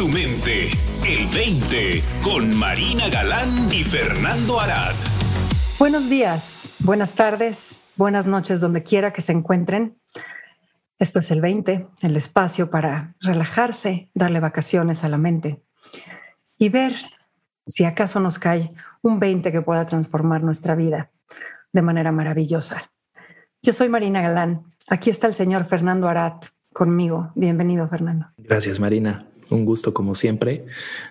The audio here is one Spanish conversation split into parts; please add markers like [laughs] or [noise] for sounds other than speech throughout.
tu mente. El 20 con Marina Galán y Fernando Arad. Buenos días, buenas tardes, buenas noches, donde quiera que se encuentren. Esto es el 20, el espacio para relajarse, darle vacaciones a la mente y ver si acaso nos cae un 20 que pueda transformar nuestra vida de manera maravillosa. Yo soy Marina Galán. Aquí está el señor Fernando Arat conmigo. Bienvenido, Fernando. Gracias, Marina. Un gusto, como siempre,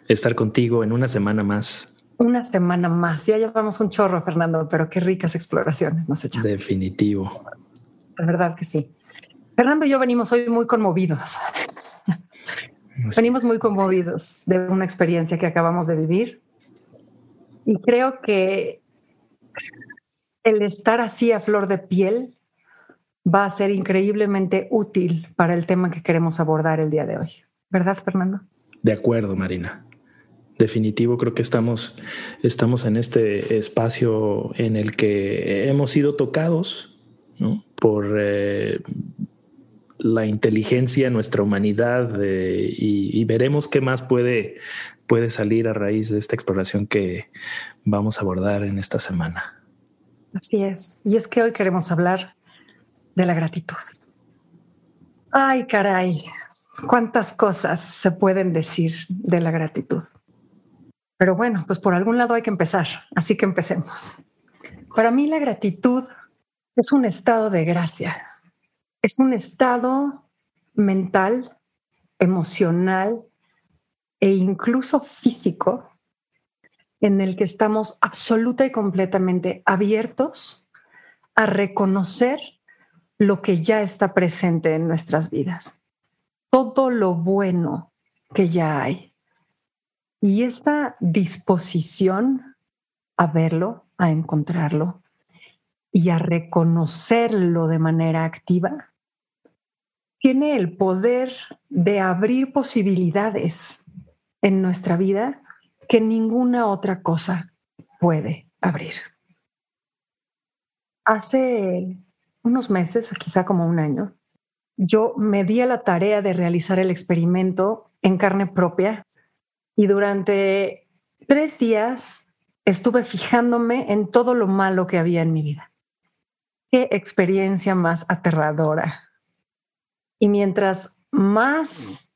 estar contigo en una semana más. Una semana más. Ya llevamos un chorro, Fernando, pero qué ricas exploraciones nos echamos. Definitivo. La verdad que sí. Fernando y yo venimos hoy muy conmovidos. venimos muy conmovidos de una experiencia que acabamos de vivir. Y creo que el estar así a flor de piel va a ser increíblemente útil para el tema que queremos abordar el día de hoy. ¿Verdad, Fernando? De acuerdo, Marina. Definitivo, creo que estamos, estamos en este espacio en el que hemos sido tocados por eh, la inteligencia, nuestra humanidad, eh, y, y, veremos qué más puede, puede salir a raíz de esta exploración que vamos a abordar en esta semana. Así es. Y es que hoy queremos hablar de la gratitud. Ay, caray, cuántas cosas se pueden decir de la gratitud. Pero bueno, pues por algún lado hay que empezar, así que empecemos. Para mí la gratitud es un estado de gracia, es un estado mental, emocional e incluso físico en el que estamos absoluta y completamente abiertos a reconocer lo que ya está presente en nuestras vidas, todo lo bueno que ya hay. Y esta disposición a verlo, a encontrarlo y a reconocerlo de manera activa, tiene el poder de abrir posibilidades en nuestra vida que ninguna otra cosa puede abrir. Hace unos meses, quizá como un año, yo me di a la tarea de realizar el experimento en carne propia y durante tres días estuve fijándome en todo lo malo que había en mi vida. Qué experiencia más aterradora. Y mientras más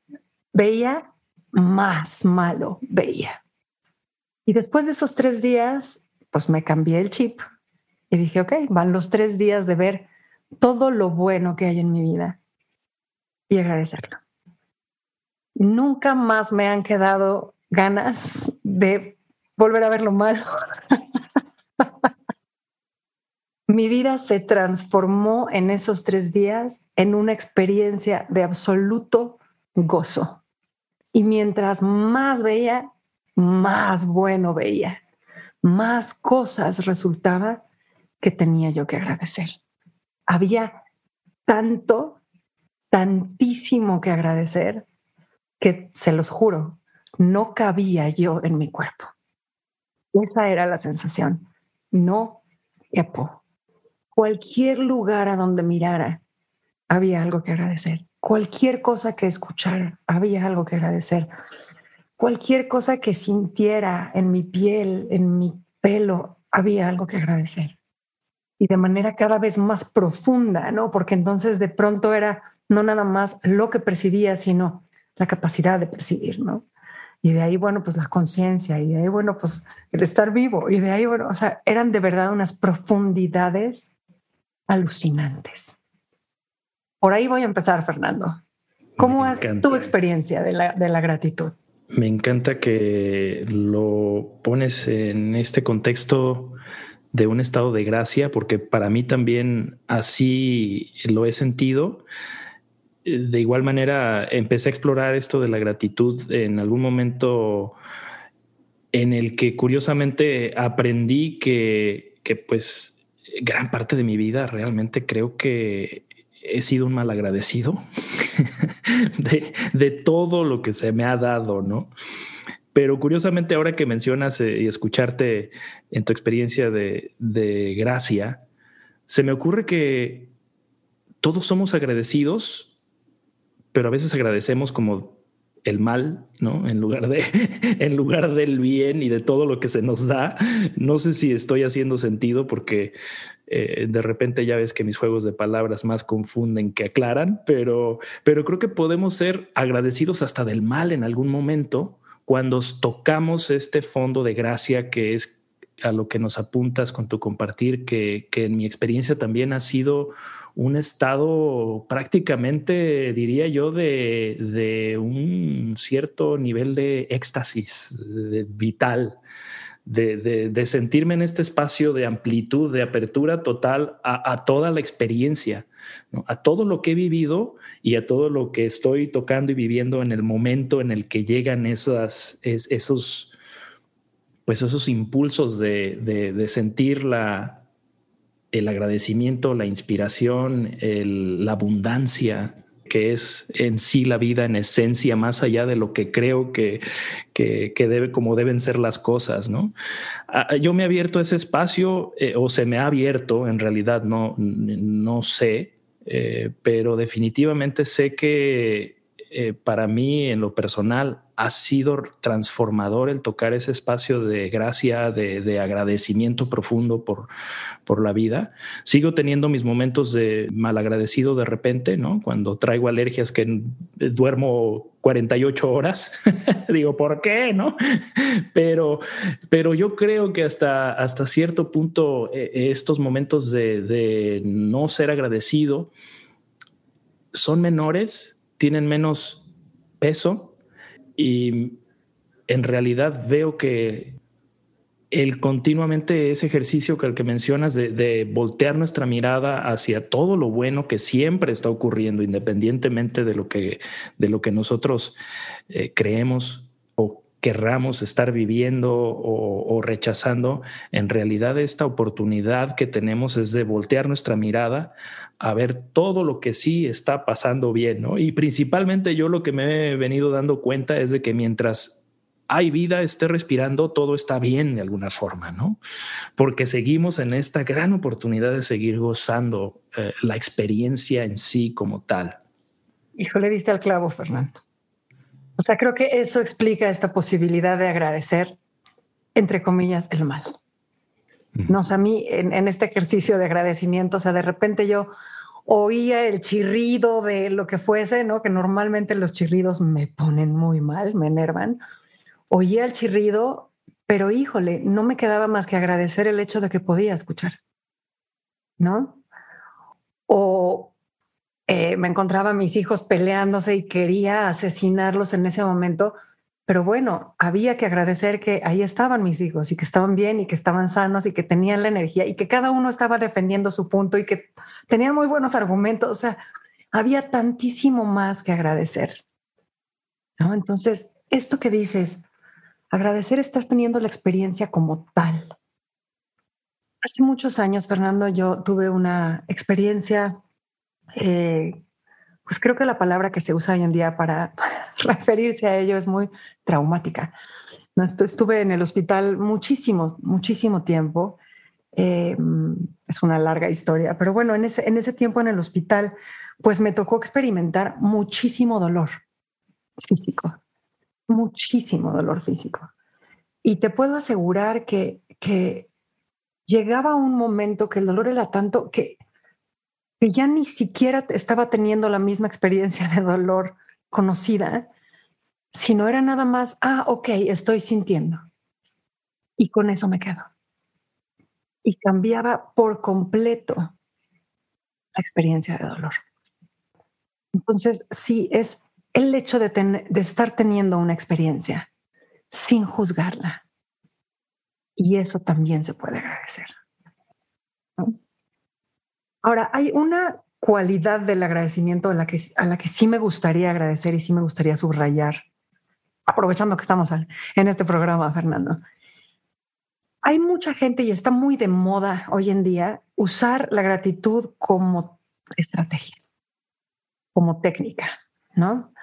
veía, más malo veía. Y después de esos tres días, pues me cambié el chip y dije, ok, van los tres días de ver todo lo bueno que hay en mi vida y agradecerlo. Nunca más me han quedado ganas de volver a ver lo malo. [laughs] mi vida se transformó en esos tres días en una experiencia de absoluto gozo. Y mientras más veía, más bueno veía, más cosas resultaba que tenía yo que agradecer había tanto, tantísimo que agradecer que, se los juro, no cabía yo en mi cuerpo. Esa era la sensación. No quepo. Cualquier lugar a donde mirara, había algo que agradecer. Cualquier cosa que escuchara, había algo que agradecer. Cualquier cosa que sintiera en mi piel, en mi pelo, había algo que agradecer y de manera cada vez más profunda, ¿no? Porque entonces de pronto era no nada más lo que percibía, sino la capacidad de percibir, ¿no? Y de ahí, bueno, pues la conciencia, y de ahí, bueno, pues el estar vivo, y de ahí, bueno, o sea, eran de verdad unas profundidades alucinantes. Por ahí voy a empezar, Fernando. ¿Cómo es tu experiencia de la, de la gratitud? Me encanta que lo pones en este contexto de un estado de gracia, porque para mí también así lo he sentido. De igual manera, empecé a explorar esto de la gratitud en algún momento en el que curiosamente aprendí que, que pues gran parte de mi vida realmente creo que he sido un mal agradecido [laughs] de, de, todo lo que se me ha dado, ¿no? Pero curiosamente, ahora que mencionas eh, y escucharte en tu experiencia de, gracia, se me ocurre que todos somos agradecidos, pero a veces agradecemos como el mal, ¿no? En lugar de, [laughs] en lugar del bien y de todo lo que se nos da. No sé si estoy haciendo sentido porque eh, de repente ya ves que mis juegos de palabras más confunden que aclaran, pero, pero creo que podemos ser agradecidos hasta del mal en algún momento cuando tocamos este fondo de gracia que es a lo que nos apuntas con tu compartir, que, que en mi experiencia también ha sido un estado prácticamente, diría yo, de, un cierto nivel de éxtasis vital, de, sentirme en este espacio de amplitud, de apertura total a, toda la experiencia, a todo lo que he vivido y a todo lo que estoy tocando y viviendo en el momento en el que llegan esos, pues esos impulsos de sentir la, el agradecimiento, la inspiración, la abundancia que es en sí la vida en esencia, más allá de lo que creo que, que, debe, como deben ser las cosas, ¿no? Ah, yo me he abierto ese espacio, eh, o se me ha abierto, en realidad no, no sé, eh, pero definitivamente sé que eh, para mí en lo personal ha sido transformador el tocar ese espacio de gracia, de, agradecimiento profundo por, por la vida. Sigo teniendo mis momentos de malagradecido de repente, ¿no? Cuando traigo alergias que duermo 48 horas, [laughs] digo, ¿por qué? ¿No? [laughs] Pero, pero yo creo que hasta, hasta cierto punto eh, estos momentos de no ser agradecido son menores tienen menos peso y en realidad veo que el continuamente ese ejercicio que el que mencionas de, voltear nuestra mirada hacia todo lo bueno que siempre está ocurriendo, independientemente de lo que, de lo que nosotros eh, creemos querramos estar viviendo o, rechazando, en realidad esta oportunidad que tenemos es de voltear nuestra mirada a ver todo lo que sí está pasando bien, ¿no? Y principalmente yo lo que me he venido dando cuenta es de que mientras hay vida, esté respirando, todo está bien de alguna forma, ¿no? Porque seguimos en esta gran oportunidad de seguir gozando eh, la experiencia en sí como tal. Híjole, diste al clavo, Fernando. O sea, creo que eso explica esta posibilidad de agradecer, entre comillas, el mal. No, o sea, a mí en, este ejercicio de agradecimiento, o sea, de repente yo oía el chirrido de lo que fuese, ¿no? Que normalmente los chirridos me ponen muy mal, me enervan. Oía el chirrido, pero híjole, no me quedaba más que agradecer el hecho de que podía escuchar, ¿no? O eh, me encontraba a mis hijos peleándose y quería asesinarlos en ese momento, pero bueno, había que agradecer que ahí estaban mis hijos y que estaban bien y que estaban sanos y que tenían la energía y que cada uno estaba defendiendo su punto y que tenían muy buenos argumentos. O sea, había tantísimo más que agradecer. ¿no? Entonces, esto que dices, agradecer estás teniendo la experiencia como tal. Hace muchos años, Fernando, yo tuve una experiencia eh, pues creo que la palabra que se usa hoy en día para [laughs] referirse a ello es muy traumática. Estuve en el hospital muchísimo, muchísimo tiempo. Eh, es una larga historia, pero bueno, en ese, en ese tiempo en el hospital, pues me tocó experimentar muchísimo dolor físico, muchísimo dolor físico. Y te puedo asegurar que, que llegaba un momento que el dolor era tanto que que ya ni siquiera estaba teniendo la misma experiencia de dolor conocida, sino era nada más, ah, ok, estoy sintiendo. Y con eso me quedo. Y cambiaba por completo la experiencia de dolor. Entonces, sí, es el hecho de, de estar teniendo una experiencia sin juzgarla. Y eso también se puede agradecer. Ahora, hay una cualidad del agradecimiento a la, que, a la que sí me gustaría agradecer y sí me gustaría subrayar, aprovechando que estamos en este programa, Fernando. Hay mucha gente y está muy de moda hoy en día usar la gratitud como estrategia, como técnica, ¿no?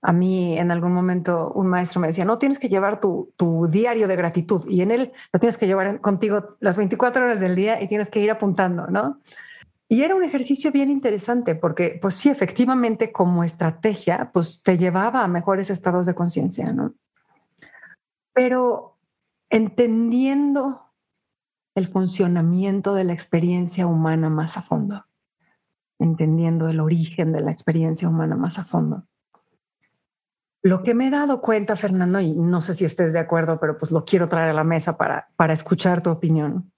A mí en algún momento un maestro me decía, no tienes que llevar tu, tu, diario de gratitud y en él lo tienes que llevar contigo las 24 horas del día y tienes que ir apuntando, ¿no? Y era un ejercicio bien interesante porque, pues sí, efectivamente como estrategia, pues te llevaba a mejores estados de conciencia, ¿no? Pero entendiendo el funcionamiento de la experiencia humana más a fondo, entendiendo el origen de la experiencia humana más a fondo. Lo que me he dado cuenta, Fernando, y no sé si estés de acuerdo, pero pues lo quiero traer a la mesa para, para escuchar tu opinión,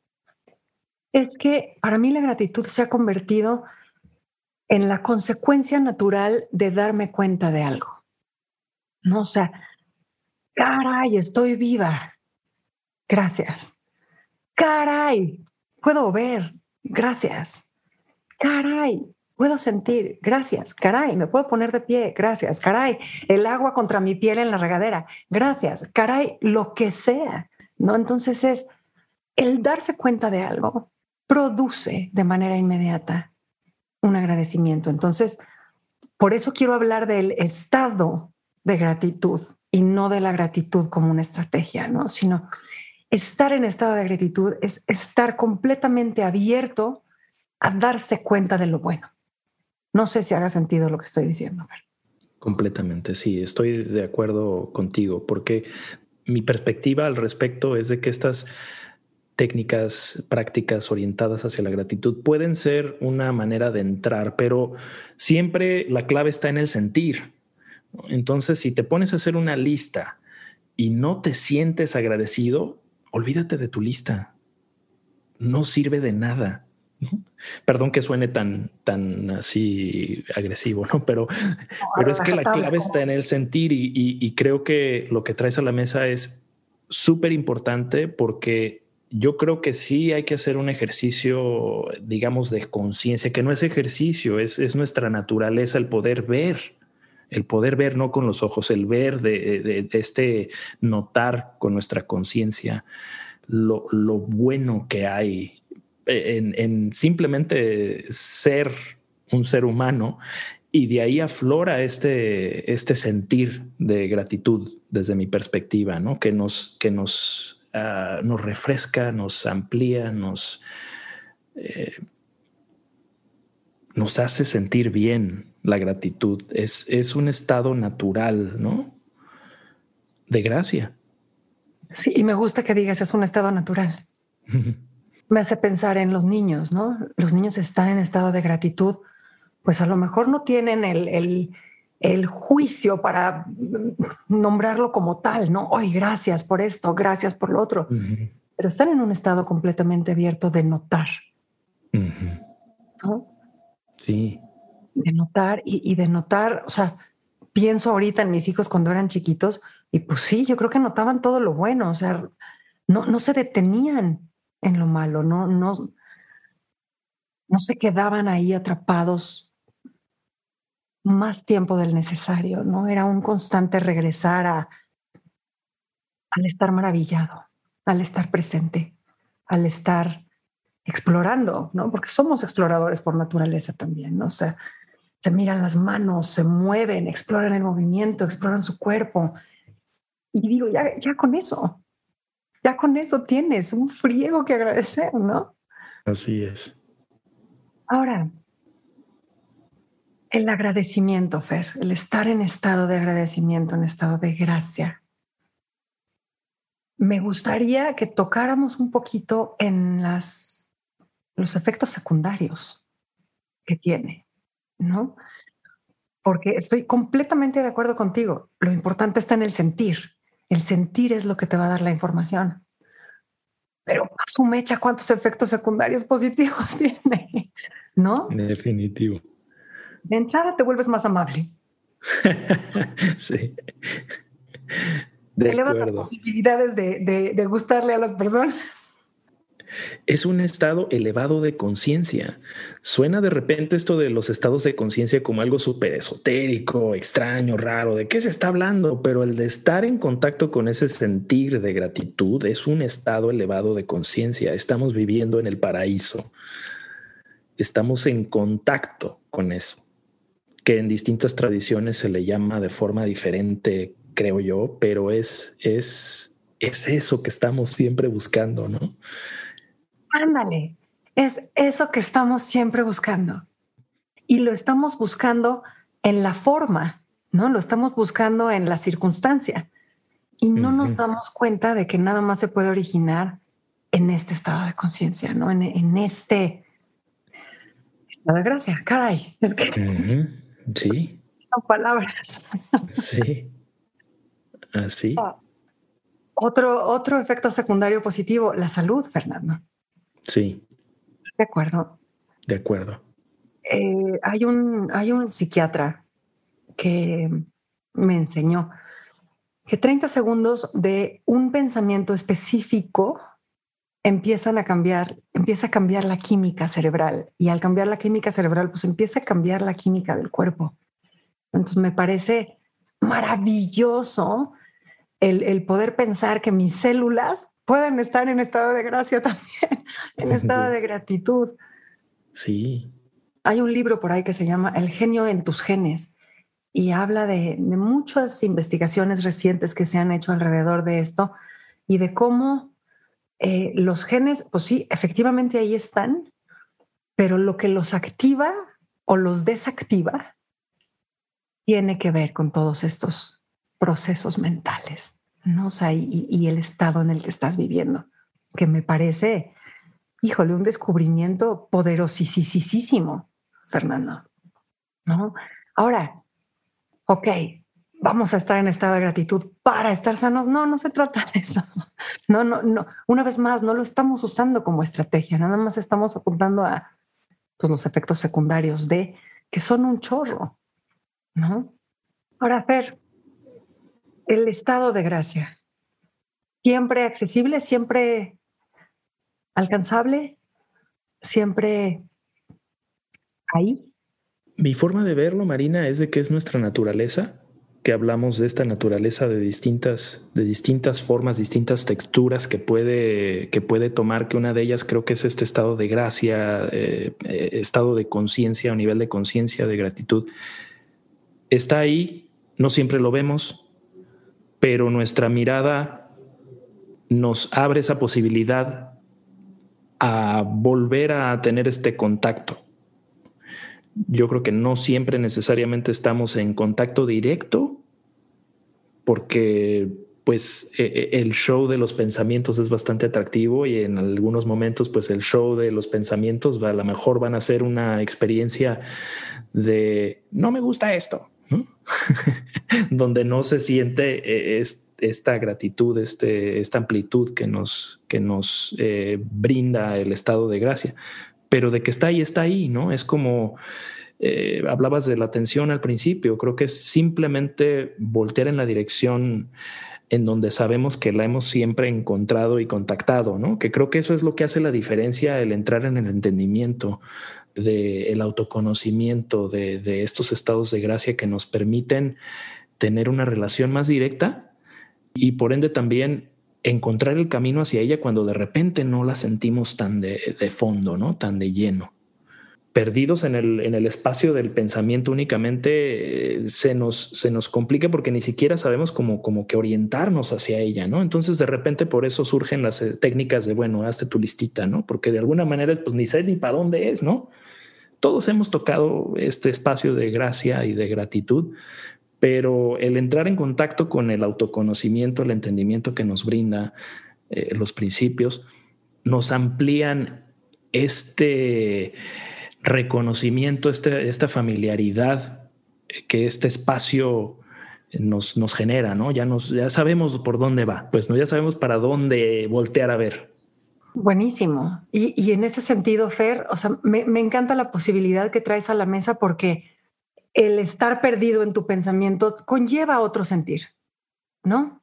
es que para mí la gratitud se ha convertido en la consecuencia natural de darme cuenta de algo. No, o sea, caray, estoy viva. Gracias. Caray, puedo ver. Gracias. Caray, puedo sentir. Gracias. Caray, me puedo poner de pie. Gracias. Caray, el agua contra mi piel en la regadera. Gracias. Caray, lo que sea. ¿No? Entonces es el darse cuenta de algo produce de manera inmediata un agradecimiento. Entonces, por eso quiero hablar del estado de gratitud y no de la gratitud como una estrategia, ¿no? Sino estar en estado de gratitud es estar completamente abierto a darse cuenta de lo bueno. No sé si haga sentido lo que estoy diciendo. Completamente, sí, estoy de acuerdo contigo, porque mi perspectiva al respecto es de que estas técnicas, prácticas orientadas hacia la gratitud pueden ser una manera de entrar, pero siempre la clave está en el sentir. Entonces, si te pones a hacer una lista y no te sientes agradecido, olvídate de tu lista. No sirve de nada. Perdón que suene tan, tan así agresivo, ¿no? Pero, pero es que la clave está en el sentir y creo que lo que traes a la mesa es súper importante porque yo creo que sí hay que hacer un ejercicio, digamos, de conciencia, que no es ejercicio, es, nuestra naturaleza el poder ver, el poder ver no con los ojos, el ver de, este notar con nuestra conciencia lo, bueno que hay en, en simplemente ser un ser humano y de ahí aflora este, este sentir de gratitud desde mi perspectiva, ¿no? Que nos, que nos Ah, nos refresca, nos amplía, nos, eh, nos hace sentir bien la gratitud. Es, es un estado natural, ¿no? De gracia. Sí, y me gusta que digas es un estado natural. [laughs] me hace pensar en los niños, ¿no? Los niños están en estado de gratitud, pues a lo mejor no tienen el, el el juicio para nombrarlo como tal, ¿no? Hoy gracias por esto, gracias por lo otro. Pero están en un estado completamente abierto de notar. ¿no? Sí. De notar y, de notar, o sea, pienso ahorita en mis hijos cuando eran chiquitos y pues sí, yo creo que notaban todo lo bueno, o sea, no, no se detenían en lo malo, no, no, no se quedaban ahí atrapados más tiempo del necesario, ¿no? Era un constante regresar a, al estar maravillado, al estar presente, al estar explorando, ¿no? Porque somos exploradores por naturaleza también, ¿no? O sea, se miran las manos, se mueven, exploran el movimiento, exploran su cuerpo. Y digo, ya, ya con eso, ya con eso tienes un friego que agradecer, ¿no? Así es. Ahora, el agradecimiento, Fer, el estar en estado de agradecimiento, en estado de gracia. Me gustaría que tocáramos un poquito en las, los efectos secundarios que tiene, ¿no? Porque estoy completamente de acuerdo contigo. Lo importante está en el sentir. El sentir es lo que te va a dar la información. Pero a ¿cuántos efectos secundarios positivos [laughs] tiene? ¿No? Definitivo de entrada te vuelves más amable. [laughs] sí. De Elevas las posibilidades de, de, gustarle a las personas. Es un estado elevado de conciencia. Suena de repente esto de los estados de conciencia como algo súper esotérico, extraño, raro. ¿De qué se está hablando? Pero el de estar en contacto con ese sentir de gratitud es un estado elevado de conciencia. Estamos viviendo en el paraíso. Estamos en contacto con eso que en distintas tradiciones se le llama de forma diferente, creo yo, pero es, es, es eso que estamos siempre buscando, ¿no? Ándale, es eso que estamos siempre buscando. Y lo estamos buscando en la forma, ¿no? Lo estamos buscando en la circunstancia. Y no nos damos cuenta de que nada más se puede originar en este estado de conciencia, ¿no? En, en, este estado de gracia. Caray, es que... Sí. Son palabras. Sí. Así. Ah. Otro, otro efecto secundario positivo, la salud, Fernando. Sí. De acuerdo. De acuerdo. Eh, hay, un, hay un psiquiatra que me enseñó que 30 segundos de un pensamiento específico empiezan a cambiar, empieza a cambiar la química cerebral y al cambiar la química cerebral, pues empieza a cambiar la química del cuerpo. Entonces me parece maravilloso el, el poder pensar que mis células pueden estar en estado de gracia [laughs] también, en [laughs] estado de gratitud. Sí. Hay un libro por ahí que se llama El genio en tus genes y habla de, de, muchas investigaciones recientes que se han hecho alrededor de esto y de cómo eh, los genes, pues sí, efectivamente ahí están, pero lo que los activa o los desactiva tiene que ver con todos estos procesos mentales, ¿no? y, el estado en el que estás viviendo, que me parece, híjole, un descubrimiento poderosísimo, Fernando, ¿no? Ahora, ok, vamos a estar en estado de gratitud para estar sanos. No, no se trata de eso. No, no, no. Una vez más, no lo estamos usando como estrategia, nada más estamos apuntando a pues, los efectos secundarios de que son un chorro, ¿no? Ahora, Fer, el estado de gracia, siempre accesible, siempre alcanzable, siempre ahí. Mi forma de verlo, Marina, es de que es nuestra naturaleza que hablamos de esta naturaleza de distintas, de distintas formas, distintas texturas que puede, que puede tomar, que una de ellas creo que es este estado de gracia, eh, eh, estado de conciencia o nivel de conciencia, de gratitud. Está ahí, no siempre lo vemos, pero nuestra mirada nos abre esa posibilidad a volver a tener este contacto yo creo que no siempre necesariamente estamos en contacto directo porque pues e, e, el show de los pensamientos es bastante atractivo y en algunos momentos pues el show de los pensamientos a lo mejor van a ser una experiencia de no me gusta esto, [laughs] donde no se siente e, esta gratitud, este, esta amplitud que nos, que nos eh, brinda el estado de gracia pero de que está ahí, está ahí, ¿no? Es como, eh, hablabas de la atención al principio, creo que es simplemente voltear en la dirección en donde sabemos que la hemos siempre encontrado y contactado, ¿no? Que creo que eso es lo que hace la diferencia, el entrar en el entendimiento del autoconocimiento de, de estos estados de gracia que nos permiten tener una relación más directa y por ende también encontrar el camino hacia ella cuando de repente no la sentimos tan de, fondo, ¿no? Tan de lleno. Perdidos en el, en el espacio del pensamiento únicamente eh, se, nos, se nos complica porque ni siquiera sabemos cómo, como que orientarnos hacia ella, ¿no? Entonces de repente por eso surgen las eh, técnicas de, bueno, hazte tu listita, ¿no? Porque de alguna manera pues ni sé ni para dónde es, ¿no? Todos hemos tocado este espacio de gracia y de gratitud, pero el entrar en contacto con el autoconocimiento, el entendimiento que nos brinda eh, los principios, nos amplían este reconocimiento, este, esta familiaridad que este espacio nos, nos genera, ¿no? Ya, nos, ya sabemos por dónde va, pues ¿no? ya sabemos para dónde voltear a ver. Buenísimo. Y, en ese sentido, Fer, o sea, me, me encanta la posibilidad que traes a la mesa porque el estar perdido en tu pensamiento conlleva otro sentir, ¿no?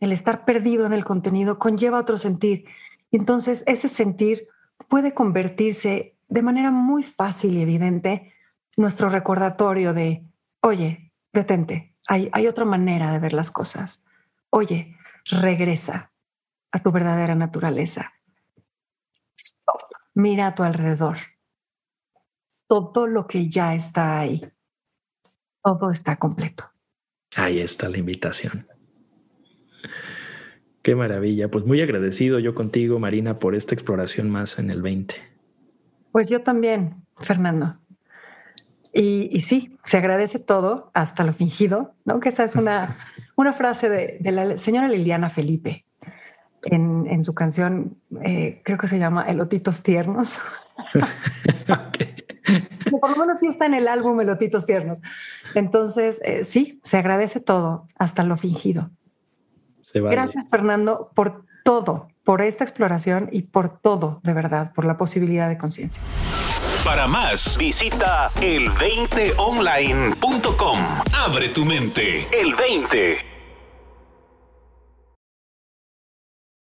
El estar perdido en el contenido conlleva otro sentir. Entonces, ese sentir puede convertirse de manera muy fácil y evidente nuestro recordatorio de, oye, detente, hay, hay otra manera de ver las cosas. Oye, regresa a tu verdadera naturaleza. Stop. Mira a tu alrededor. Todo lo que ya está ahí todo está completo. Ahí está la invitación. Qué maravilla. Pues muy agradecido yo contigo, Marina, por esta exploración más en el 20. Pues yo también, Fernando. Y, sí, se agradece todo hasta lo fingido, ¿no? Que esa es una, [laughs] una frase de, la señora Liliana Felipe en, su canción, eh, creo que se llama Elotitos Tiernos. [laughs] Por lo menos sí está en el álbum Elotitos Tiernos. Entonces, eh, sí, se agradece todo, hasta lo fingido. Gracias, Fernando, por todo, por esta exploración y por todo, de verdad, por la posibilidad de conciencia. Para más, visita el20online.com. Abre tu mente. El 20.